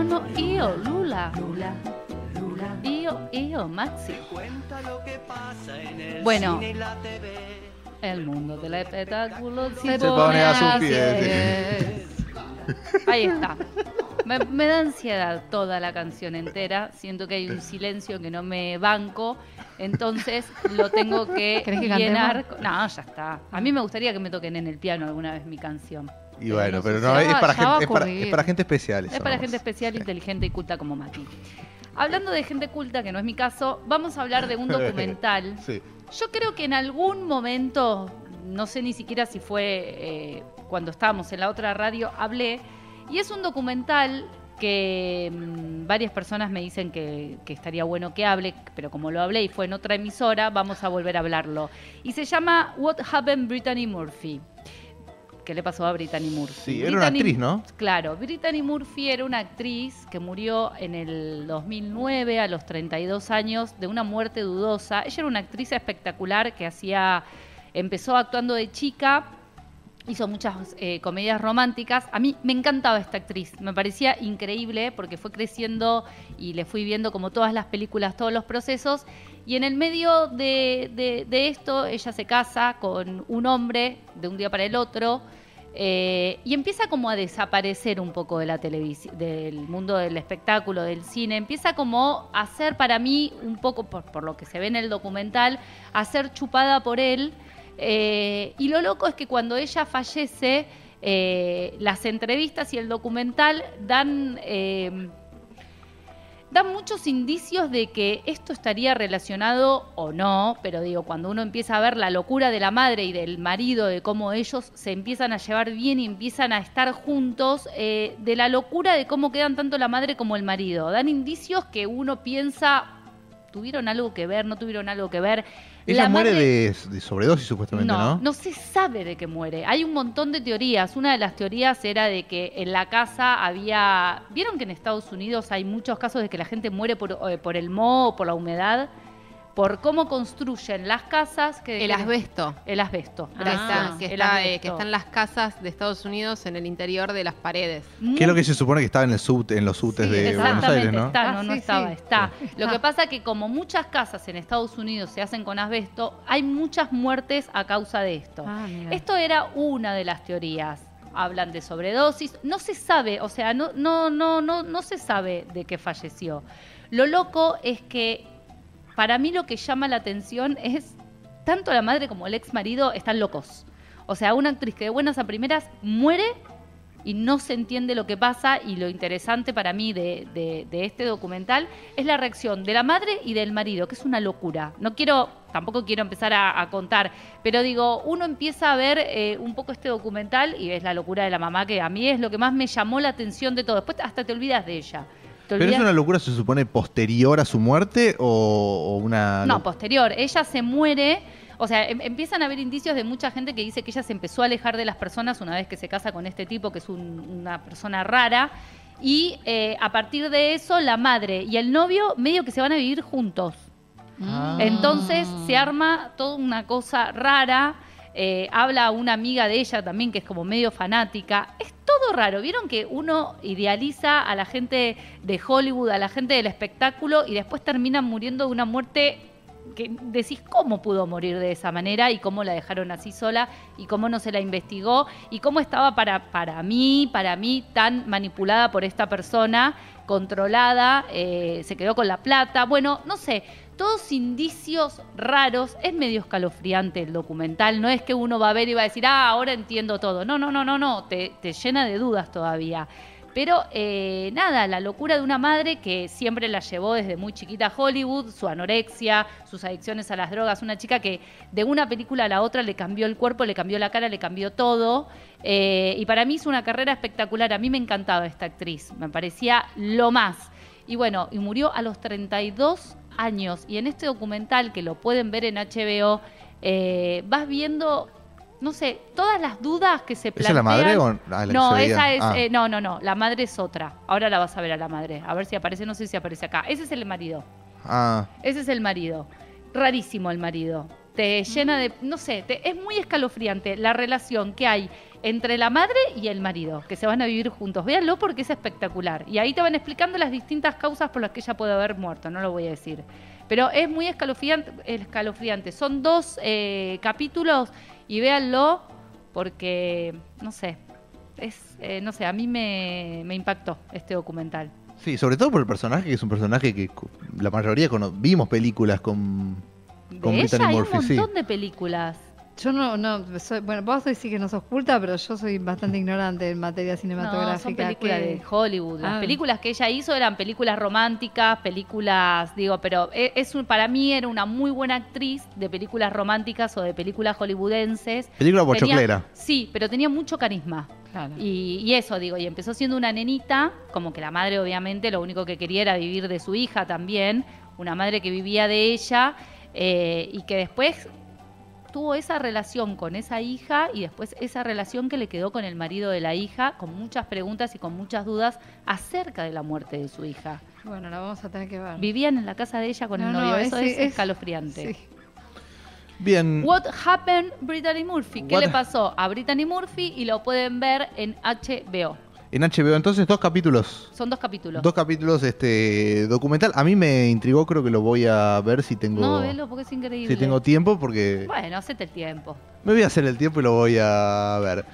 Amo io, Lula. Lula. Lula. Io, io, Maxi. Bueno, el mundo del espectáculo se, pone a sus pies. Ahí está. Me, me da ansiedad toda la canción entera. Siento que hay un silencio que no me banco. Entonces lo tengo que, ¿Querés que llenar. No, ya está. A mí me gustaría que me toquen en el piano alguna vez mi canción. Y bueno, no pero no, es para, gente, es, para, es para gente especial. Es para gente especial, inteligente y culta como Mati. Hablando de gente culta, que no es mi caso, vamos a hablar de un documental. Sí. Yo creo que en algún momento, no sé ni siquiera si fue eh, cuando estábamos en la otra radio, hablé, y es un documental que mm, varias personas me dicen que, que estaría bueno que hable, pero como lo hablé y fue en otra emisora, vamos a volver a hablarlo. Y se llama What Happened Brittany Murphy. ¿Qué le pasó a Brittany Murphy? Sí, era una actriz, ¿no? Claro, Brittany Murphy era una actriz que murió en el 2009 a los 32 años de una muerte dudosa. Ella era una actriz espectacular que hacía, empezó actuando de chica, hizo muchas eh, comedias románticas. A mí me encantaba esta actriz, me parecía increíble porque fue creciendo y le fui viendo como todas las películas, todos los procesos. Y en el medio de, esto, ella se casa con un hombre de un día para el otro. eh, y empieza como a desaparecer un poco de la televisión, del mundo del espectáculo, del cine. Empieza como a ser para mí un poco, por lo que se ve en el documental, a ser chupada por él. Eh, y lo loco es que cuando ella fallece, eh, las entrevistas y el documental dan, eh, dan muchos indicios de que esto estaría relacionado o no, pero digo, cuando uno empieza a ver la locura de la madre y del marido, de cómo ellos se empiezan a llevar bien y empiezan a estar juntos, de la locura de cómo quedan tanto la madre como el marido. Dan indicios que uno piensa, ¿tuvieron algo que ver? ¿No tuvieron algo que ver? Ella La muere madre- de, de sobredosis, supuestamente, ¿no? no, no se sabe de qué muere. Hay un montón de teorías. Una de las teorías era de que en la casa había... ¿Vieron que en Estados Unidos hay muchos casos de que la gente muere por, eh, por el moho o por la humedad? Por cómo construyen las casas. Que, El asbesto. El asbesto. que, está, que, El está, eh, que están las casas de Estados Unidos en el interior de las paredes. ¿Qué es lo que se supone que estaba en, el subte, en los subtes Sí, de Buenos Aires, no? está, no, Ah, no sí, estaba, sí. está. Lo Ah. que pasa que como muchas casas en Estados Unidos se hacen con asbesto, hay muchas muertes a causa de esto. Ah. Esto era una de las teorías. Hablan de sobredosis, no se sabe, o sea, no, no, no, no, no se sabe de qué falleció. Lo loco es que para mí lo que llama la atención es tanto la madre como el ex marido están locos. O sea, una actriz que de buenas a primeras muere y no se entiende lo que pasa y lo interesante para mí de, este documental es la reacción de la madre y del marido, que es una locura. No quiero, tampoco quiero empezar a, contar, pero digo, uno empieza a ver eh, un poco este documental y ves la locura de la mamá, que a mí es lo que más me llamó la atención de todo. Después hasta te olvidas de ella. ¿Pero es una locura, se supone, posterior a su muerte o, o una... No, posterior. Ella se muere. O sea, em- empiezan a haber indicios de mucha gente que dice que ella se empezó a alejar de las personas una vez que se casa con este tipo, que es un- una persona rara. Y eh, a partir de eso, la madre y el novio medio que se van a vivir juntos. Ah. Entonces se arma toda una cosa rara. eh, habla a una amiga de ella también que es como medio fanática. Es todo raro. Vieron que uno idealiza a la gente de Hollywood, a la gente del espectáculo y después terminan muriendo de una muerte que decís cómo pudo morir de esa manera y cómo la dejaron así sola y cómo no se la investigó y cómo estaba para, para mí, para mí tan manipulada por esta persona, controlada, eh, se quedó con la plata, bueno, no sé, todos indicios raros, es medio escalofriante el documental, no es que uno va a ver y va a decir, ah, ahora entiendo todo, no, no, no, no, no, te, te llena de dudas todavía. Pero eh, nada, la locura de una madre que siempre la llevó desde muy chiquita a Hollywood, su anorexia, sus adicciones a las drogas, una chica que de una película a la otra le cambió el cuerpo, le cambió la cara, le cambió todo. eh, y para mí hizo una carrera espectacular. A mí me encantaba esta actriz, me parecía lo más. Y bueno, y murió a los 32 años. Y en este documental, que lo pueden ver en HBO, eh, vas viendo, no sé, todas las dudas que se ¿Esa plantean. es la madre o la No, esa es. Ah. eh, no, no, no. La madre es otra. Ahora la vas a ver a la madre. A ver si aparece. No sé si aparece acá. Ese es el marido. Ah, Ese es el marido. Rarísimo el marido. Te llena de. No sé, te- es muy escalofriante la relación que hay entre la madre y el marido, que se van a vivir juntos. Véanlo porque es espectacular. Y ahí te van explicando las distintas causas por las que ella puede haber muerto, no lo voy a decir. Pero es muy escalofriante. escalofriante. Son dos eh, capítulos y véanlo porque, no sé, es, eh, no sé, a mí me, me impactó este documental. Sí, sobre todo por el personaje, que es un personaje que la mayoría vimos películas con, con De ella Brittany hay un sí. montón de películas. Yo no, no, soy- bueno, vos decís que no sos culta, pero yo soy bastante ignorante en materia No, cinematográfica. son películas que- de Hollywood. Las Ah. películas que ella hizo eran películas románticas, películas, digo, pero e- es un- para mí era una muy buena actriz de películas románticas o de películas hollywoodenses. Película Tenía- bochoclera. sí, pero tenía mucho carisma. Claro. Y, y eso, digo, y empezó siendo una nenita, como que la madre obviamente lo único que quería era vivir de su hija también, una madre que vivía de ella eh, y que después tuvo esa relación con esa hija y después esa relación que le quedó con el marido de la hija, con muchas preguntas y con muchas dudas acerca de la muerte de su hija. Bueno, la vamos a tener que ver. Vivían en la casa de ella con el No, novio, no, eso es- es, es- escalofriante. Sí. Bien. What Happened Brittany Murphy? ¿Qué What- le pasó a Brittany Murphy? Y lo pueden ver en HBO. En HBO, entonces, dos capítulos. Son dos capítulos. Dos capítulos este documental. A mí me intrigó, creo que lo voy a ver si tengo, No, velo porque es increíble. si tengo tiempo, porque Bueno, hacete el tiempo. me voy a hacer el tiempo y lo voy a ver.